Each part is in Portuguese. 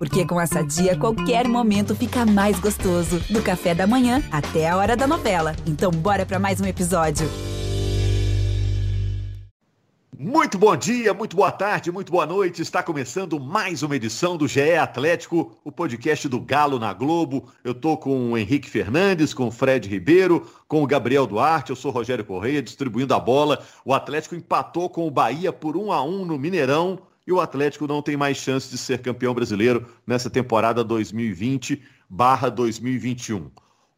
Porque com essa dia, qualquer momento fica mais gostoso. Do café da manhã até a hora da novela. Então, bora para mais um episódio. Muito bom dia, muito boa tarde, muito boa noite. Está começando mais uma edição do GE Atlético, o podcast do Galo na Globo. Eu tô com o Henrique Fernandes, com o Fred Ribeiro, com o Gabriel Duarte. Eu sou Rogério Correia, distribuindo a bola. O Atlético empatou com o Bahia por 1 a 1 no Mineirão e o Atlético não tem mais chance de ser campeão brasileiro nessa temporada 2020/2021.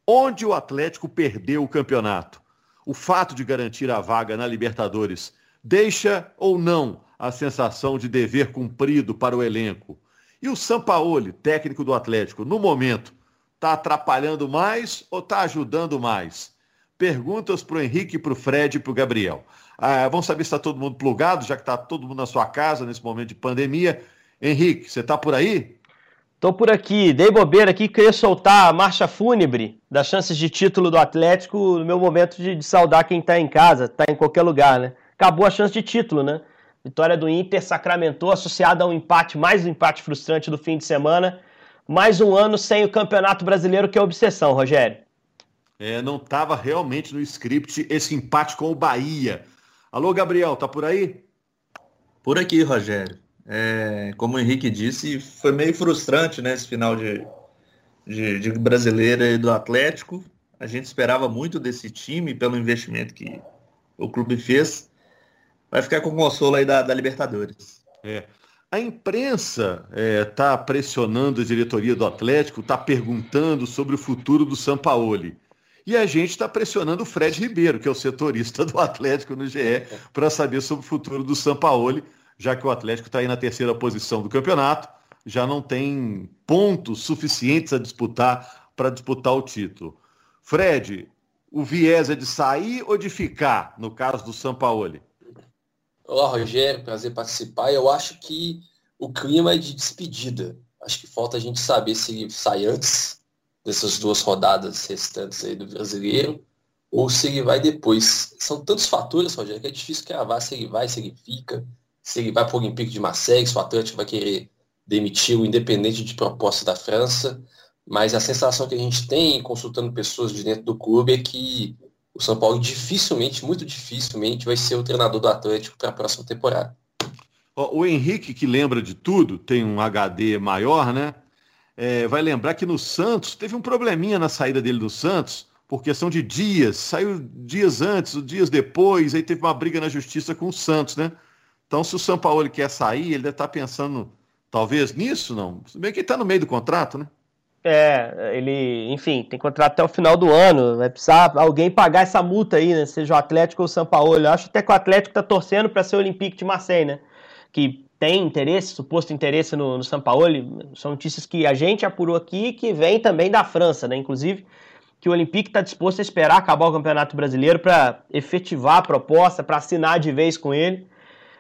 Onde o Atlético perdeu o campeonato? O fato de garantir a vaga na Libertadores deixa ou não a sensação de dever cumprido para o elenco? E o Sampaoli, técnico do Atlético, no momento, está atrapalhando mais ou está ajudando mais? Perguntas para o Henrique, para o Fred e para o Gabriel. Ah, vamos saber se está todo mundo plugado, já que está todo mundo na sua casa nesse momento de pandemia. Henrique, você está por aí? Estou por aqui, dei bobeira aqui, queria soltar a marcha fúnebre das chances de título do Atlético no meu momento de, de saudar quem está em casa, está em qualquer lugar, né? Acabou a chance de título, né? Vitória do Inter sacramentou, associada a um empate, mais um empate frustrante do fim de semana. Mais um ano sem o Campeonato Brasileiro, que é obsessão, Rogério. É, não estava realmente no script esse empate com o Bahia. Alô, Gabriel, tá por aí? Por aqui, Rogério. É, como o Henrique disse, foi meio frustrante né, esse final de, de, de brasileira e do Atlético. A gente esperava muito desse time pelo investimento que o clube fez. Vai ficar com o consolo aí da, da Libertadores. É. A imprensa está é, pressionando a diretoria do Atlético, está perguntando sobre o futuro do Sampaoli. E a gente está pressionando o Fred Ribeiro, que é o setorista do Atlético no GE, para saber sobre o futuro do Sampaoli, já que o Atlético está aí na terceira posição do campeonato, já não tem pontos suficientes a disputar para disputar o título. Fred, o viés é de sair ou de ficar, no caso do Sampaoli? Olá, Rogério, prazer participar. Eu acho que o clima é de despedida. Acho que falta a gente saber se sai antes dessas duas rodadas restantes aí do brasileiro, ou se ele vai depois. São tantos fatores, Rogério, que é difícil cravar se ele vai, se ele fica, se ele vai para o Olympique de Marseille, se o Atlético vai querer demitir o independente de proposta da França. Mas a sensação que a gente tem, consultando pessoas de dentro do clube, é que o São Paulo dificilmente, muito dificilmente, vai ser o treinador do Atlético para a próxima temporada. O Henrique, que lembra de tudo, tem um HD maior, né? É, vai lembrar que no Santos teve um probleminha na saída dele do Santos, por questão de dias, saiu dias antes, dias depois, aí teve uma briga na justiça com o Santos, né? Então, se o São Paulo quer sair, ele deve estar pensando, talvez, nisso, não? Se bem que ele está no meio do contrato, né? É, ele, enfim, tem contrato até o final do ano. Vai precisar alguém pagar essa multa aí, né? Seja o Atlético ou o São Paulo. Eu acho até que o Atlético está torcendo para ser o Olympique de Marseille, né? Que tem interesse, suposto interesse no, no Sampaoli, são notícias que a gente apurou aqui que vem também da França, né? Inclusive que o Olympique está disposto a esperar acabar o Campeonato Brasileiro para efetivar a proposta, para assinar de vez com ele.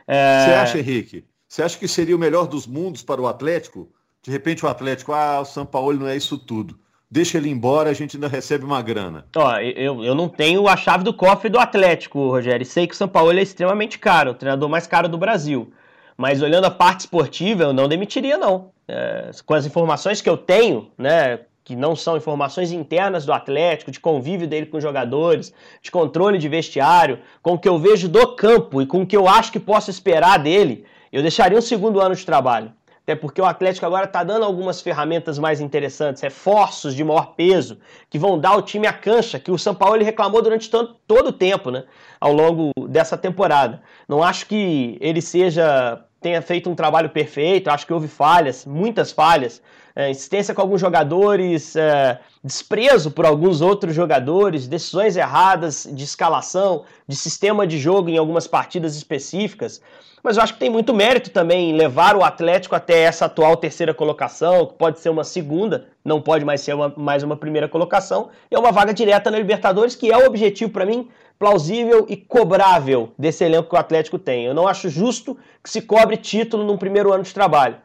É... Você acha, Henrique? Você acha que seria o melhor dos mundos para o Atlético? De repente o Atlético, ah, o Sampaoli não é isso tudo. Deixa ele embora, a gente ainda recebe uma grana. Ó, eu, eu não tenho a chave do cofre do Atlético, Rogério. Sei que o Sampaoli é extremamente caro, o treinador mais caro do Brasil. Mas olhando a parte esportiva, eu não demitiria, não. É, com as informações que eu tenho, né, que não são informações internas do Atlético, de convívio dele com os jogadores, de controle de vestiário, com o que eu vejo do campo e com o que eu acho que posso esperar dele, eu deixaria um segundo ano de trabalho. Até porque o Atlético agora está dando algumas ferramentas mais interessantes, reforços de maior peso, que vão dar ao time a cancha, que o São Paulo ele reclamou durante todo, todo o tempo, né? Ao longo dessa temporada. Não acho que ele seja tenha feito um trabalho perfeito, acho que houve falhas, muitas falhas, é, insistência com alguns jogadores, é, desprezo por alguns outros jogadores, decisões erradas de escalação, de sistema de jogo em algumas partidas específicas. Mas eu acho que tem muito mérito também em levar o Atlético até essa atual terceira colocação, que pode ser uma segunda, não pode mais ser uma, mais uma primeira colocação, e é uma vaga direta na Libertadores, que é o objetivo para mim plausível e cobrável desse elenco que o Atlético tem. Eu não acho justo que se cobre título num primeiro ano de trabalho.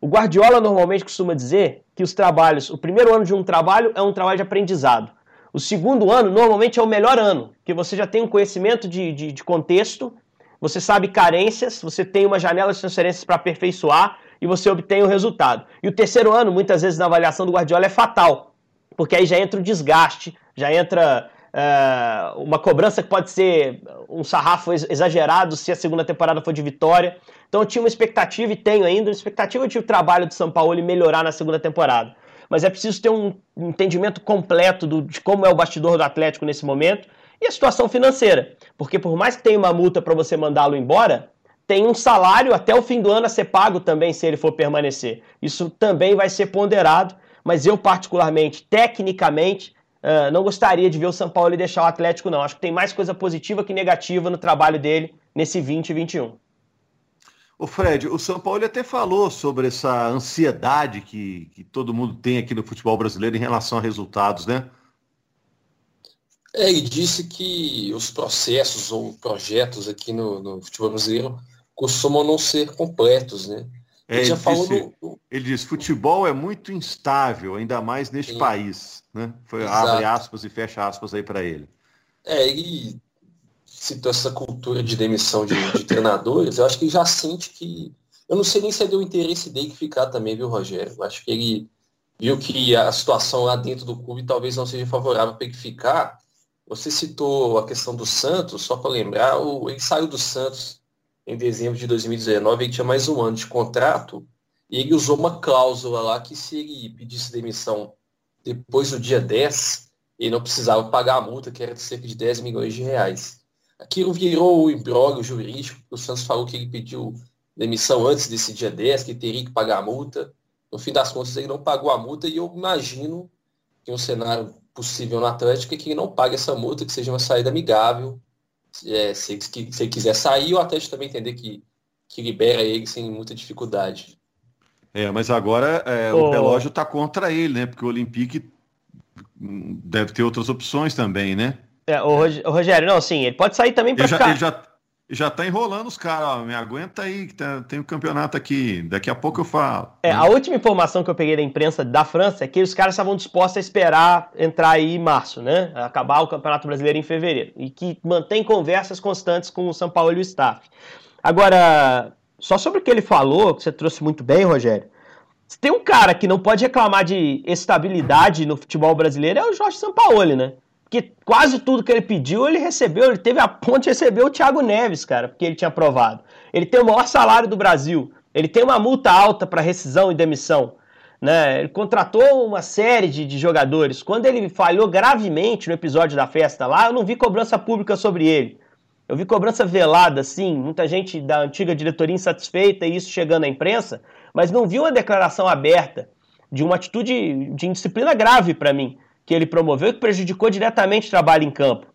O Guardiola normalmente costuma dizer que os trabalhos, o primeiro ano de um trabalho é um trabalho de aprendizado. O segundo ano normalmente é o melhor ano, que você já tem um conhecimento de, de, de contexto, você sabe carências, você tem uma janela de transferências para aperfeiçoar e você obtém o resultado. E o terceiro ano, muitas vezes na avaliação do Guardiola, é fatal, porque aí já entra o desgaste, já entra uh, uma cobrança que pode ser um sarrafo exagerado se a segunda temporada for de vitória. Então eu tinha uma expectativa e tenho ainda uma expectativa de o trabalho do São Paulo melhorar na segunda temporada. Mas é preciso ter um entendimento completo do, de como é o bastidor do Atlético nesse momento e a situação financeira. Porque por mais que tenha uma multa para você mandá-lo embora, tem um salário até o fim do ano a ser pago também se ele for permanecer. Isso também vai ser ponderado, mas eu particularmente, tecnicamente, uh, não gostaria de ver o São Paulo deixar o Atlético não. Acho que tem mais coisa positiva que negativa no trabalho dele nesse 2021. O Fred, o São Paulo até falou sobre essa ansiedade que, que todo mundo tem aqui no futebol brasileiro em relação a resultados, né? É, ele disse que os processos ou projetos aqui no, no futebol brasileiro costumam não ser completos, né? É, ele, já falou disse, ele disse, futebol é muito instável, ainda mais neste Sim. país, né? Foi, abre aspas e fecha aspas aí para ele. É, ele citou essa cultura de demissão de, de treinadores, eu acho que ele já sente que. Eu não sei nem se é do interesse dele que ficar também, viu, Rogério? Eu acho que ele viu que a situação lá dentro do clube talvez não seja favorável para ele ficar. Você citou a questão do Santos, só para lembrar, o, ele saiu do Santos em dezembro de 2019, ele tinha mais um ano de contrato, e ele usou uma cláusula lá que se ele pedisse demissão depois do dia 10, ele não precisava pagar a multa, que era de cerca de 10 milhões de reais. Aquilo virou o imbróglio jurídico, o Santos falou que ele pediu demissão antes desse dia 10, que teria que pagar a multa. No fim das contas, ele não pagou a multa e eu imagino que um cenário possível no Atlético é que ele não pague essa multa, que seja uma saída amigável. É, se, se, se ele quiser sair, o Atlético também entender que, que libera ele sem muita dificuldade. É, mas agora é, oh. o relógio está contra ele, né? Porque o Olympique deve ter outras opções também, né? É, o, Rogério, não, sim, ele pode sair também para ficar. Ele já, já tá enrolando os caras, ó, me aguenta aí, que tá, tem um campeonato aqui, daqui a pouco eu falo. É, a última informação que eu peguei da imprensa da França é que os caras estavam dispostos a esperar entrar aí em março, né? Acabar o Campeonato Brasileiro em fevereiro. E que mantém conversas constantes com o São Paulo e o staff. Agora, só sobre o que ele falou, que você trouxe muito bem, Rogério. Se tem um cara que não pode reclamar de estabilidade no futebol brasileiro, é o Jorge Sampaoli, né? Porque quase tudo que ele pediu, ele recebeu. Ele teve a ponte de receber o Thiago Neves, cara, porque ele tinha aprovado. Ele tem o maior salário do Brasil. Ele tem uma multa alta para rescisão e demissão. Né? Ele contratou uma série de, de, jogadores. Quando ele falhou gravemente no episódio da festa lá, eu não vi cobrança pública sobre ele. Eu vi cobrança velada, sim, muita gente da antiga diretoria insatisfeita e isso chegando à imprensa, mas não vi uma declaração aberta de uma atitude de indisciplina grave para mim que ele promoveu que prejudicou diretamente o trabalho em campo.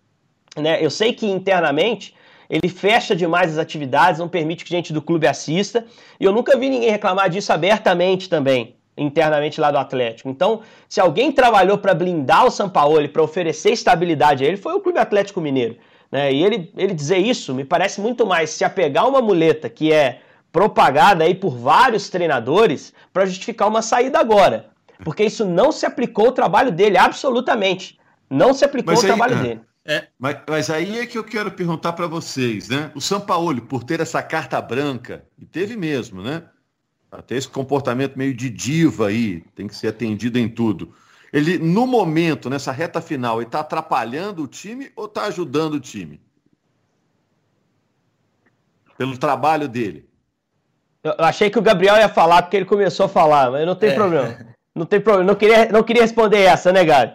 Né? Eu sei que internamente ele fecha demais as atividades, não permite que gente do clube assista, e eu nunca vi ninguém reclamar disso abertamente também, internamente lá do Atlético. Então, se alguém trabalhou para blindar o Sampaoli, para oferecer estabilidade a ele, foi o Clube Atlético Mineiro. Né? E ele, ele dizer isso me parece muito mais se apegar uma muleta que é propagada aí por vários treinadores para justificar uma saída agora porque isso não se aplicou ao trabalho dele, absolutamente. Não se aplicou ao trabalho é, dele. É, mas, mas, aí é que eu quero perguntar para vocês, né? O Sampaoli, por ter essa carta branca, e teve mesmo, né? Até esse comportamento meio de diva aí, tem que ser atendido em tudo. Ele, no momento, nessa reta final, ele está atrapalhando o time ou está ajudando o time? Pelo trabalho dele. Eu achei que o Gabriel ia falar porque ele começou a falar, mas não tem é. problema. Não tem problema. Não queria, não queria responder essa, né, Gabi?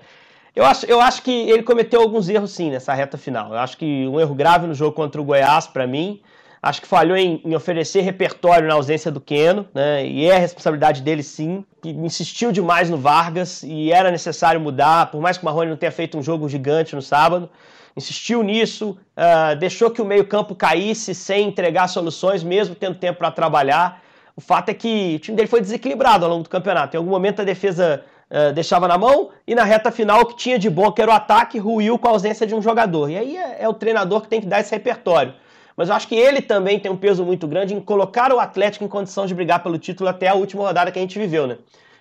Eu acho, eu acho que ele cometeu alguns erros sim nessa reta final. Eu acho que um erro grave no jogo contra o Goiás, para mim. Acho que falhou em, em, oferecer repertório na ausência do Keno, né? E é a responsabilidade dele sim. Que insistiu demais no Vargas e era necessário mudar, por mais que o Marrone não tenha feito um jogo gigante no sábado. Insistiu nisso, uh, deixou que o meio-campo caísse sem entregar soluções, mesmo tendo tempo para trabalhar. O fato é que o time dele foi desequilibrado ao longo do campeonato. Em algum momento a defesa uh, deixava na mão e na reta final o que tinha de bom, que era o ataque, ruiu com a ausência de um jogador. E aí é, é o treinador que tem que dar esse repertório. Mas eu acho que ele também tem um peso muito grande em colocar o Atlético em condição de brigar pelo título até a última rodada que a gente viveu, né?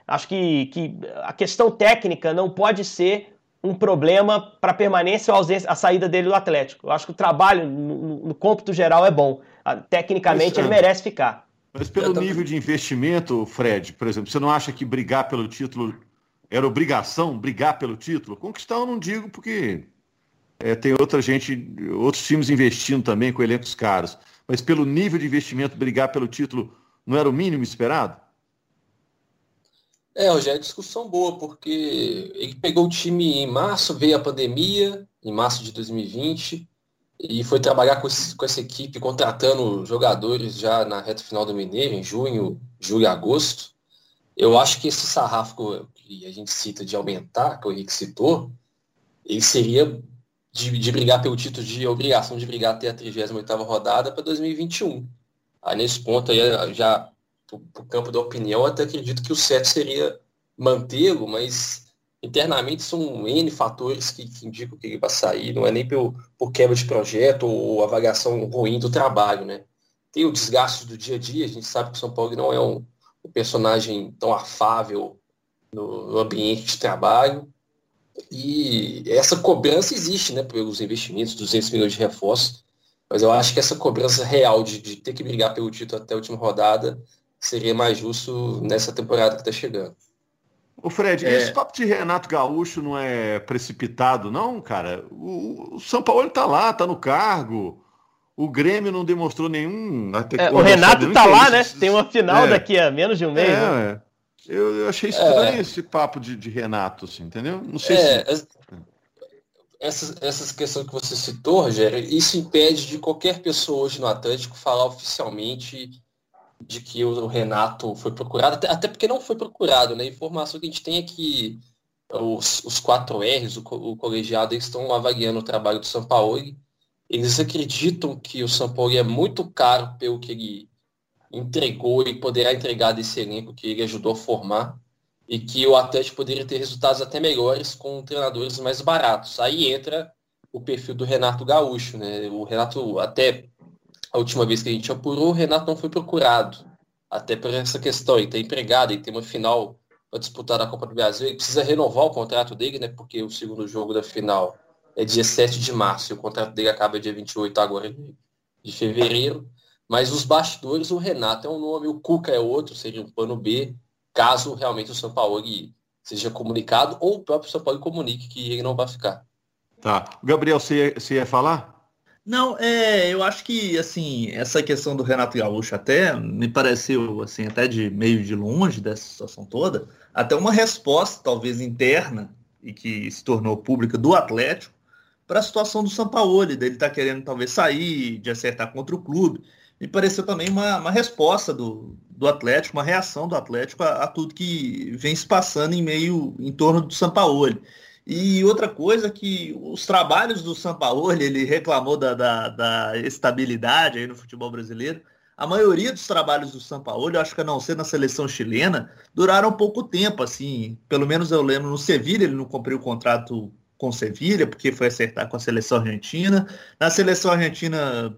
Acho que, que a questão técnica não pode ser um problema para a permanência ou ausência, a saída dele do Atlético. Eu acho que o trabalho no, no cômputo geral é bom. Tecnicamente ele merece ficar. Mas pelo nível de investimento, Fred, por exemplo, você não acha que brigar pelo título era obrigação, brigar pelo título? Conquistar eu não digo, porque é, tem outra gente, outros times investindo também com elencos caros. Mas pelo nível de investimento, brigar pelo título não era o mínimo esperado? É, Rogério, discussão boa, porque ele pegou o time em março, veio a pandemia, em março de 2020, e foi trabalhar com, esse, com essa equipe, contratando jogadores já na reta final do Mineiro, em junho, julho e agosto. Eu acho que esse sarrafo que a gente cita de aumentar, que o Henrique citou, ele seria de, de brigar pelo título de obrigação de brigar até a 38ª rodada para 2021. Aí nesse ponto aí, já para o campo da opinião, até acredito que o certo seria mantê-lo, mas internamente são N fatores que, que, indicam que ele vai sair, não é nem pelo, por quebra de projeto ou avaliação ruim do trabalho, né? Tem o desgaste do dia a dia, a gente sabe que o São Paulo não é um, um personagem tão afável no, no, ambiente de trabalho, e essa cobrança existe, né, pelos investimentos, 200 milhões de reforços, mas eu acho que essa cobrança real de, de ter que brigar pelo título até a última rodada seria mais justo nessa temporada que está chegando. O Fred, é... esse papo de Renato Gaúcho não é precipitado, não, cara? O, o São Paulo está lá, está no cargo. O Grêmio não demonstrou nenhum. É, o Renato está lá, né? Tem uma final é. daqui a menos de um mês. É, né? eu, eu, achei estranho é. esse papo de, de, Renato, assim, entendeu? Não sei é, se. Essas, essas questões que você citou, Rogério, isso impede de qualquer pessoa hoje no Atlântico falar oficialmente de que o Renato foi procurado, até, porque não foi procurado, né? A informação que a gente tem é que os, os quatro R's, o, o colegiado, estão avaliando o trabalho do São Paulo. Eles acreditam que o São Paulo é muito caro pelo que ele entregou e poderá entregar desse elenco que ele ajudou a formar e que o Atlético poderia ter resultados até melhores com treinadores mais baratos. Aí entra o perfil do Renato Gaúcho, né? O Renato até a última vez que a gente apurou, o Renato não foi procurado. Até por essa questão, ele está empregado, ele tem uma final para disputar a Copa do Brasil, ele precisa renovar o contrato dele, né? Porque o segundo jogo da final é dia 7 de março, e o contrato dele acaba dia 28 agora de, fevereiro. Mas os bastidores, o Renato é um nome, o Cuca é outro, seria um plano B, caso realmente o São Paulo seja comunicado, ou o próprio São Paulo comunique que ele não vai ficar. Tá. Gabriel, você, você ia falar? Não, é, eu acho que assim, essa questão do Renato Gaúcho até me pareceu assim, até de meio de longe dessa situação toda, até uma resposta talvez interna e que se tornou pública do Atlético para a situação do Sampaoli, dele tá querendo talvez sair, de acertar contra o clube. Me pareceu também uma, uma resposta do, do Atlético, uma reação do Atlético a, a tudo que vem se passando em meio em torno do Sampaoli. E outra coisa que os trabalhos do Sampaoli, ele reclamou da, da, da, estabilidade aí no futebol brasileiro. A maioria dos trabalhos do Sampaoli, eu acho que a não ser na seleção chilena, duraram pouco tempo, assim. Pelo menos eu lembro no Sevilha, ele não cumpriu o contrato com Sevilha, porque foi acertar com a seleção argentina. Na seleção argentina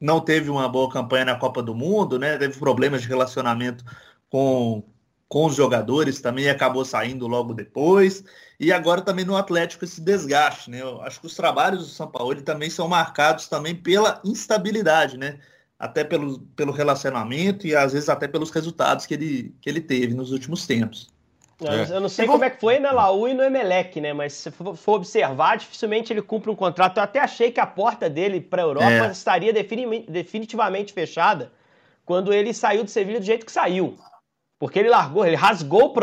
não teve uma boa campanha na Copa do Mundo, né? Teve problemas de relacionamento com, com os jogadores também acabou saindo logo depois. E agora também no Atlético esse desgaste, né? Eu acho que os trabalhos do São Paulo também são marcados também pela instabilidade, né? Até pelo, pelo relacionamento e às vezes até pelos resultados que ele, que ele teve nos últimos tempos. É. Eu não sei como é que foi na Laú e no Emelec, né? Mas se for observar, dificilmente ele cumpre um contrato. Eu até achei que a porta dele para a Europa é. estaria definitivamente fechada quando ele saiu do Sevilha do jeito que saiu. Porque ele largou, ele rasgou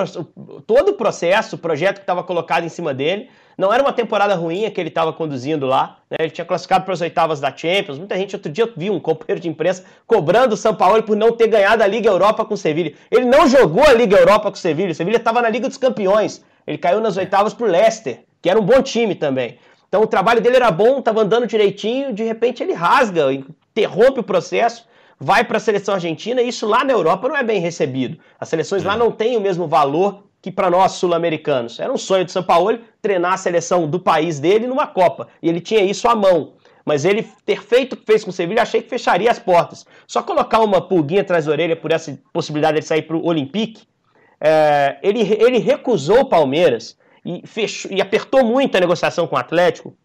todo o processo, o projeto que estava colocado em cima dele. Não era uma temporada ruim que ele estava conduzindo lá. Né? Ele tinha classificado para as oitavas da Champions. Muita gente, outro dia, viu um companheiro de imprensa cobrando o São Paulo por não ter ganhado a Liga Europa com o Sevilha. Ele não jogou a Liga Europa com o Sevilha. O Sevilha estava na Liga dos Campeões. Ele caiu nas oitavas para o Leicester, que era um bom time também. Então o trabalho dele era bom, estava andando direitinho. De repente ele rasga, interrompe o processo vai para a seleção argentina e isso lá na Europa não é bem recebido. As seleções é. lá não têm o mesmo valor que para nós sul-americanos. Era um sonho de São Paulo treinar a seleção do país dele numa Copa, e ele tinha isso à mão. Mas ele ter feito o que fez com o Sevilha, achei que fecharia as portas. Só colocar uma pulguinha atrás da orelha por essa possibilidade de sair para o Olympique, é, ele, ele recusou o Palmeiras e, fechou, e apertou muito a negociação com o Atlético,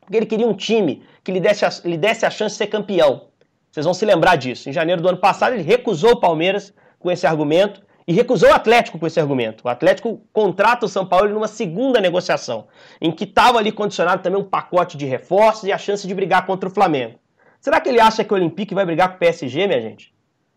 porque ele queria um time que lhe desse a, lhe desse a chance de ser campeão. Vocês vão se lembrar disso. Em janeiro do ano passado, ele recusou o Palmeiras com esse argumento e recusou o Atlético com esse argumento. O Atlético contrata o São Paulo numa segunda negociação, em que estava ali condicionado também um pacote de reforços e a chance de brigar contra o Flamengo. Será que ele acha que o Olympique vai brigar com o PSG, minha gente?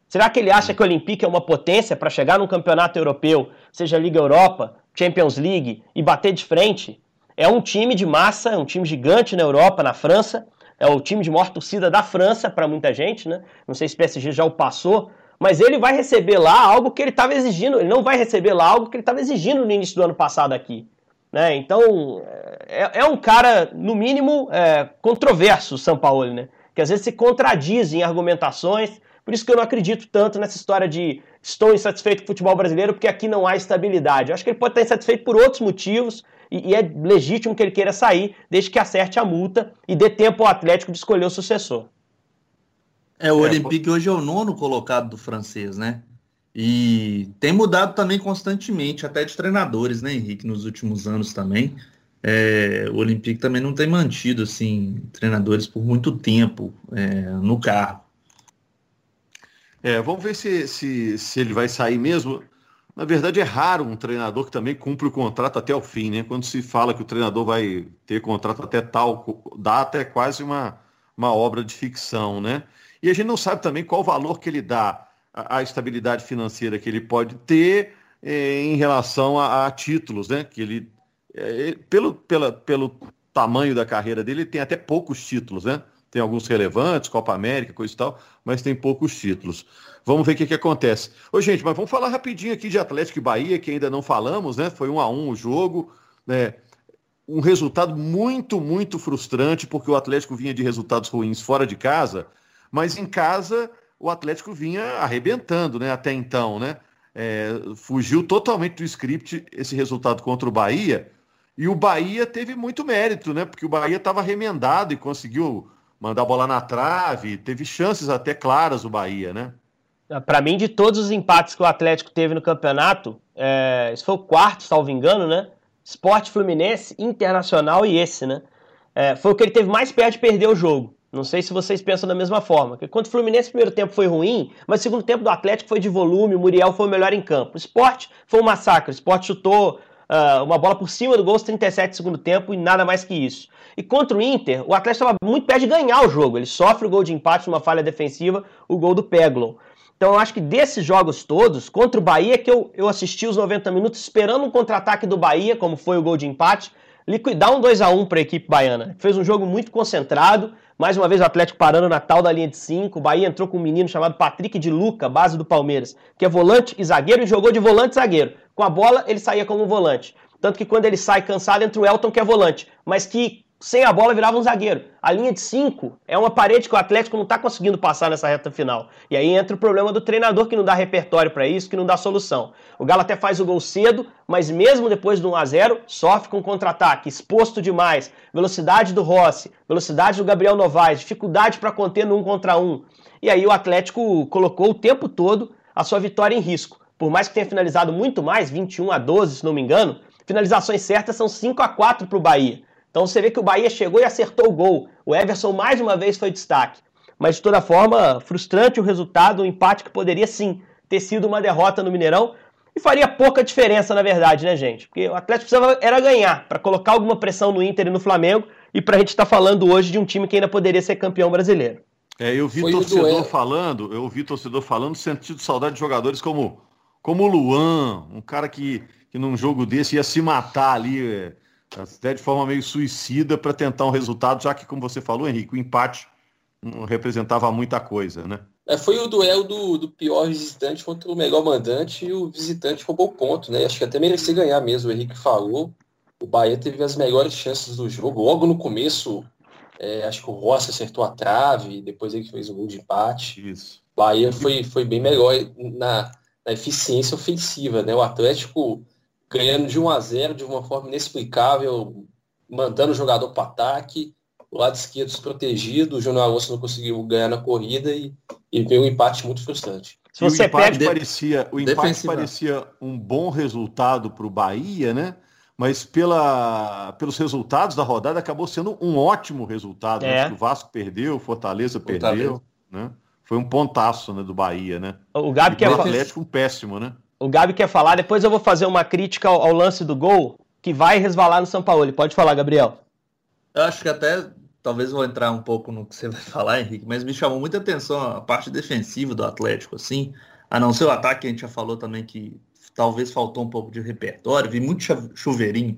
Será que ele acha que o Olympique é uma potência para chegar num campeonato europeu, seja Liga Europa, Champions League, e bater de frente? É um time de massa, é um time gigante na Europa, na França, é o time de maior torcida da França para muita gente, né? Não sei se o PSG já o passou, mas ele vai receber lá algo que ele estava exigindo, ele não vai receber lá algo que ele estava exigindo no início do ano passado aqui. Né? Então, é, é um cara, no mínimo, é, controverso, o São Paulo, né? Que às vezes se contradiz em argumentações, por isso que eu não acredito tanto nessa história de estou insatisfeito com o futebol brasileiro porque aqui não há estabilidade. Eu acho que ele pode estar insatisfeito por outros motivos e, e é legítimo que ele queira sair, desde que acerte a multa e dê tempo ao Atlético de escolher o sucessor. É, o é, Olympique hoje é o nono colocado do francês, né? E tem mudado também constantemente, até de treinadores, né, Henrique, nos últimos anos também. É, o Olympique também não tem mantido assim treinadores por muito tempo é, no carro. É, vamos ver se, se, se ele vai sair mesmo. Na verdade, é raro um treinador que também cumpre o contrato até o fim, né? Quando se fala que o treinador vai ter contrato até tal data, é quase uma, uma obra de ficção, né? E a gente não sabe também qual o valor que ele dá à estabilidade financeira que ele pode ter eh, em relação a, a, títulos, né? Que ele, eh, pelo, pela, pelo tamanho da carreira dele, ele tem até poucos títulos, né? Tem alguns relevantes, Copa América, coisa e tal, mas tem poucos títulos. Vamos ver o que, que acontece. Ô, gente, mas vamos falar rapidinho aqui de Atlético e Bahia, que ainda não falamos, né? Foi um a um o jogo, né? Um resultado muito, muito frustrante, porque o Atlético vinha de resultados ruins fora de casa, mas em casa o Atlético vinha arrebentando, né? Até então, né? É, fugiu totalmente do script esse resultado contra o Bahia. E o Bahia teve muito mérito, né? Porque o Bahia estava remendado e conseguiu mandar a bola na trave, teve chances até claras o Bahia, né? Para mim, de todos os empates que o Atlético teve no campeonato, é, esse foi o quarto, salvo engano, né? Esporte Fluminense, Internacional e esse, né? É, foi o que ele teve mais perto de perder o jogo. Não sei se vocês pensam da mesma forma. Porque quando o Fluminense, o primeiro tempo foi ruim, mas o segundo tempo do Atlético foi de volume, o Muriel foi o melhor em campo. O esporte foi um massacre. O esporte chutou uh, uma bola por cima do gol aos 37 do segundo tempo e nada mais que isso. E contra o Inter, o Atlético estava muito perto de ganhar o jogo. Ele sofre o gol de empate numa falha defensiva, o gol do Peglow. Então eu acho que desses jogos todos, contra o Bahia, que eu, eu assisti os 90 minutos esperando um contra-ataque do Bahia, como foi o gol de empate, liquidar um 2 a 1 para a equipe baiana. Fez um jogo muito concentrado, mais uma vez o Atlético parando na tal da linha de 5. O Bahia entrou com um menino chamado Patrick de Luca, base do Palmeiras, que é volante e zagueiro, e jogou de volante e zagueiro. Com a bola, ele saía como volante. Tanto que quando ele sai cansado, entra o Elton, que é volante, mas que sem a bola virava um zagueiro. A linha de 5 é uma parede que o Atlético não está conseguindo passar nessa reta final. E aí entra o problema do treinador que não dá repertório para isso, que não dá solução. O Galo até faz o gol cedo, mas mesmo depois do 1 a 0 sofre com contra-ataque, exposto demais, velocidade do Rossi, velocidade do Gabriel Novaes, dificuldade para conter no 1 contra 1. E aí o Atlético colocou o tempo todo a sua vitória em risco. Por mais que tenha finalizado muito mais, 21 a 12, se não me engano, finalizações certas são 5 a 4 para o Bahia. Então você vê que o Bahia chegou e acertou o gol. O Everson mais uma vez foi destaque. Mas de toda forma, frustrante o resultado, um empate que poderia sim ter sido uma derrota no Mineirão. E faria pouca diferença, na verdade, né, gente? Porque o Atlético precisava era ganhar, para colocar alguma pressão no Inter e no Flamengo, e para a gente estar tá falando hoje de um time que ainda poderia ser campeão brasileiro. É, eu vi Foi torcedor falando, eu vi torcedor falando, sentido saudade de jogadores como, como o Luan, um cara que, que num jogo desse ia se matar ali. É até de forma meio suicida para tentar um resultado, já que, como você falou, Henrique, o empate não representava muita coisa, né? É, foi o duelo do, do pior visitante contra o melhor mandante e o visitante roubou ponto, né? Acho que até merecia ganhar mesmo, o Henrique falou. O Bahia teve as melhores chances do jogo. Logo no começo, é, acho que o Rossi acertou a trave, depois ele fez o gol de empate. Isso. O Bahia foi, foi bem melhor na, na eficiência ofensiva, né? O Atlético ganhando de 1 a 0 de uma forma inexplicável, mandando o jogador para ataque, o lado esquerdo desprotegido, o Júnior Alonso não conseguiu ganhar na corrida e, e veio um empate muito frustrante. Se você o empate, perde... parecia, o empate parecia um bom resultado para o Bahia, né? Mas pela, pelos resultados da rodada acabou sendo um ótimo resultado. É. Né? O Vasco perdeu, o Fortaleza, Fortaleza. perdeu. Né? foi um pontaço né, do Bahia, né? O Gabi quer falar. Atlético um péssimo, né? O Gabi quer falar, depois eu vou fazer uma crítica ao, ao lance do gol que vai resvalar no São Paulo. Pode falar, Gabriel. Eu acho que até talvez vou entrar um pouco no que você vai falar, Henrique, mas me chamou muita atenção a parte defensiva do Atlético, assim, a não ser o ataque, a gente já falou também que talvez faltou um pouco de repertório, vi muito chuveirinho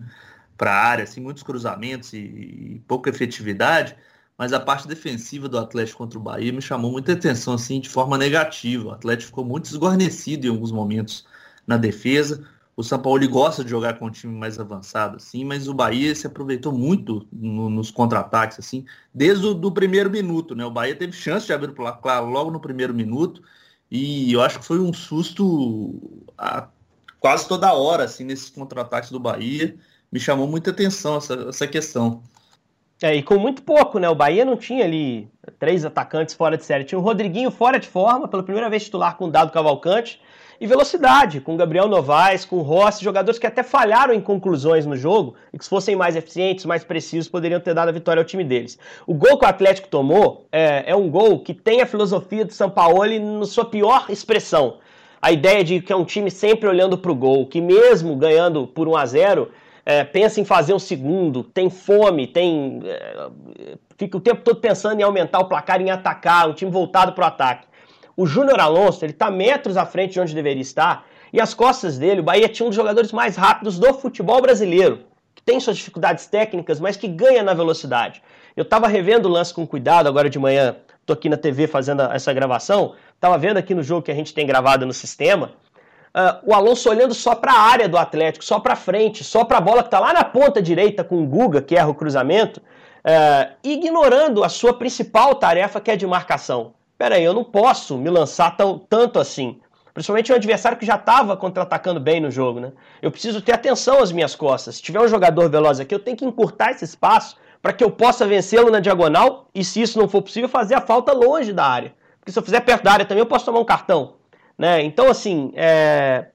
para a área, assim, muitos cruzamentos e, e, pouca efetividade, mas a parte defensiva do Atlético contra o Bahia me chamou muita atenção, assim, de forma negativa. O Atlético ficou muito esguarnecido em alguns momentos na defesa. O São Paulo gosta de jogar com um time mais avançado, assim, mas o Bahia se aproveitou muito no, nos contra-ataques, assim, desde o do primeiro minuto, né? O Bahia teve chance de abrir o placar logo no primeiro minuto, e eu acho que foi um susto a, quase toda hora, assim, nesses contra-ataques do Bahia. Me chamou muita atenção essa, essa questão. É, e com muito pouco, né? O Bahia não tinha ali três atacantes fora de série. Tinha o Rodriguinho fora de forma, pela primeira vez titular com o Dado Cavalcante, e velocidade, com Gabriel Novaes, com Rossi, jogadores que até falharam em conclusões no jogo e que se fossem mais eficientes, mais precisos, poderiam ter dado a vitória ao time deles. O gol que o Atlético tomou é, é um gol que tem a filosofia do Sampaoli na sua pior expressão. A ideia de que é um time sempre olhando para o gol, que mesmo ganhando por 1 a 0 é, pensa em fazer um segundo, tem fome, tem é, fica o tempo todo pensando em aumentar o placar, em atacar, um time voltado para o ataque. O Júnior Alonso, ele está metros à frente de onde deveria estar, e as costas dele, o Bahia tinha um dos jogadores mais rápidos do futebol brasileiro, que tem suas dificuldades técnicas, mas que ganha na velocidade. Eu estava revendo o lance com cuidado agora de manhã, estou aqui na TV fazendo essa gravação, estava vendo aqui no jogo que a gente tem gravado no sistema, uh, o Alonso olhando só para a área do Atlético, só para frente, só para a bola que está lá na ponta direita com o Guga, que erra o cruzamento, uh, ignorando a sua principal tarefa, que é de marcação peraí, eu não posso me lançar tão, tanto assim. Principalmente um adversário que já estava contra-atacando bem no jogo, né? Eu preciso ter atenção às minhas costas. Se tiver um jogador veloz aqui, eu tenho que encurtar esse espaço para que eu possa vencê-lo na diagonal e, se isso não for possível, fazer a falta longe da área. Porque se eu fizer perto da área também, eu posso tomar um cartão. Né? Então, assim, é,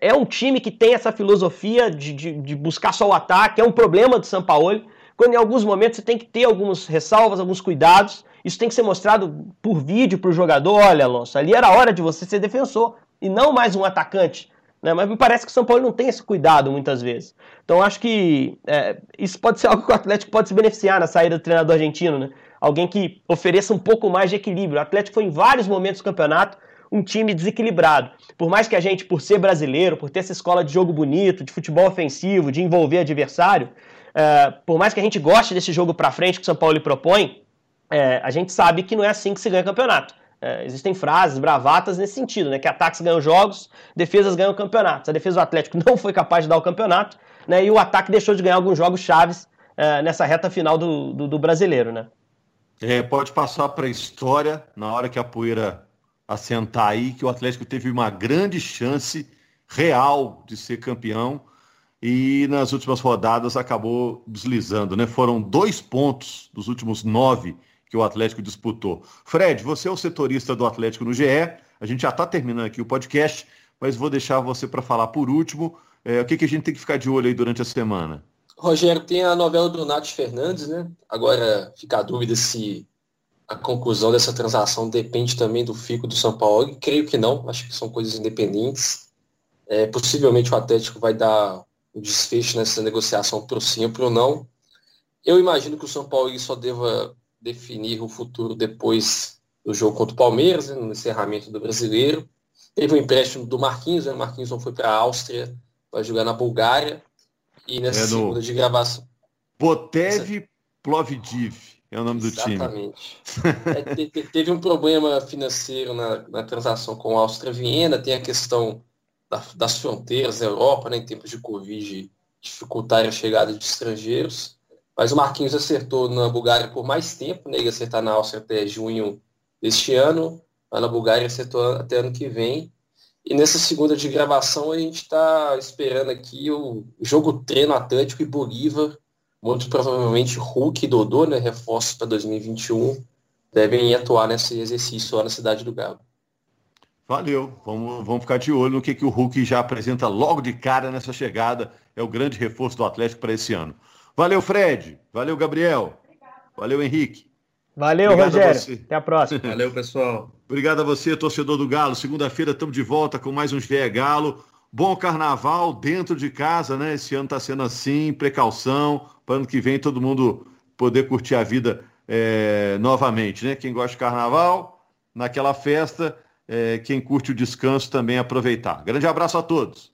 é um time que tem essa filosofia de, de, de buscar só o ataque, é um problema do São Paulo, quando em alguns momentos você tem que ter algumas ressalvas, alguns cuidados, isso tem que ser mostrado por vídeo para o jogador. Olha, Alonso, ali era hora de você ser defensor e não mais um atacante. Né? Mas me parece que o São Paulo não tem esse cuidado muitas vezes. Então acho que é, isso pode ser algo que o Atlético pode se beneficiar na saída do treinador argentino. Né? Alguém que ofereça um pouco mais de equilíbrio. O Atlético foi em vários momentos do campeonato um time desequilibrado. Por mais que a gente, por ser brasileiro, por ter essa escola de jogo bonito, de futebol ofensivo, de envolver adversário, é, por mais que a gente goste desse jogo para frente que o São Paulo lhe propõe, é, a gente sabe que não é assim que se ganha campeonato. É, existem frases, bravatas nesse sentido, né? Que ataques ganham jogos, defesas ganham campeonatos. A defesa do Atlético não foi capaz de dar o campeonato, né? E o ataque deixou de ganhar alguns jogos chaves é, nessa reta final do, do, do brasileiro, né? É, pode passar para a história, na hora que a poeira assentar aí, que o Atlético teve uma grande chance real de ser campeão e nas últimas rodadas acabou deslizando, né? Foram dois pontos dos últimos nove que o Atlético disputou. Fred, você é o setorista do Atlético no GE. A gente já está terminando aqui o podcast, mas vou deixar você para falar por último. É, o que, que a gente tem que ficar de olho aí durante a semana? Rogério, tem a novela do Nath Fernandes, né? Agora fica a dúvida se a conclusão dessa transação depende também do FICO do São Paulo. creio que não, acho que são coisas independentes. É, possivelmente o Atlético vai dar o desfecho nessa negociação para o sim ou para o não. Eu imagino que o São Paulo só deva definir o futuro depois do jogo contra o Palmeiras, né, no encerramento do brasileiro. Teve o um empréstimo do Marquinhos, né? Marquinhos não foi para a Áustria, vai jogar na Bulgária. E nessa é segunda de gravação. Botev Plovdiv é o nome do Exatamente. time. Exatamente. é, teve um problema financeiro na, na transação com a Áustria-Viena, tem a questão da, das fronteiras da Europa, né, em tempos de Covid, dificultar a chegada de estrangeiros. Mas o Marquinhos acertou na Bulgária por mais tempo, né? Ele acertar na Áustria até junho deste ano, mas na Bulgária acertou até ano que vem. E nessa segunda de gravação a gente está esperando aqui o jogo treino Atlântico e Bolívar, muito provavelmente Hulk e Dodô, né? Reforços para 2021, devem atuar nesse exercício lá na cidade do Galo. Valeu, vamos, vamos ficar de olho no que, que o Hulk já apresenta logo de cara nessa chegada. É o grande reforço do Atlético para esse ano. Valeu, Fred. Valeu, Gabriel. Valeu, Henrique. Valeu, Obrigado Rogério. Até a próxima. Valeu, pessoal. Obrigado a você, torcedor do Galo. Segunda-feira estamos de volta com mais um GE Galo. Bom carnaval dentro de casa, né? Esse ano está sendo assim, precaução, para ano que vem todo mundo poder curtir a vida é, novamente, né? Quem gosta de carnaval, naquela festa, é, quem curte o descanso também aproveitar. Grande abraço a todos.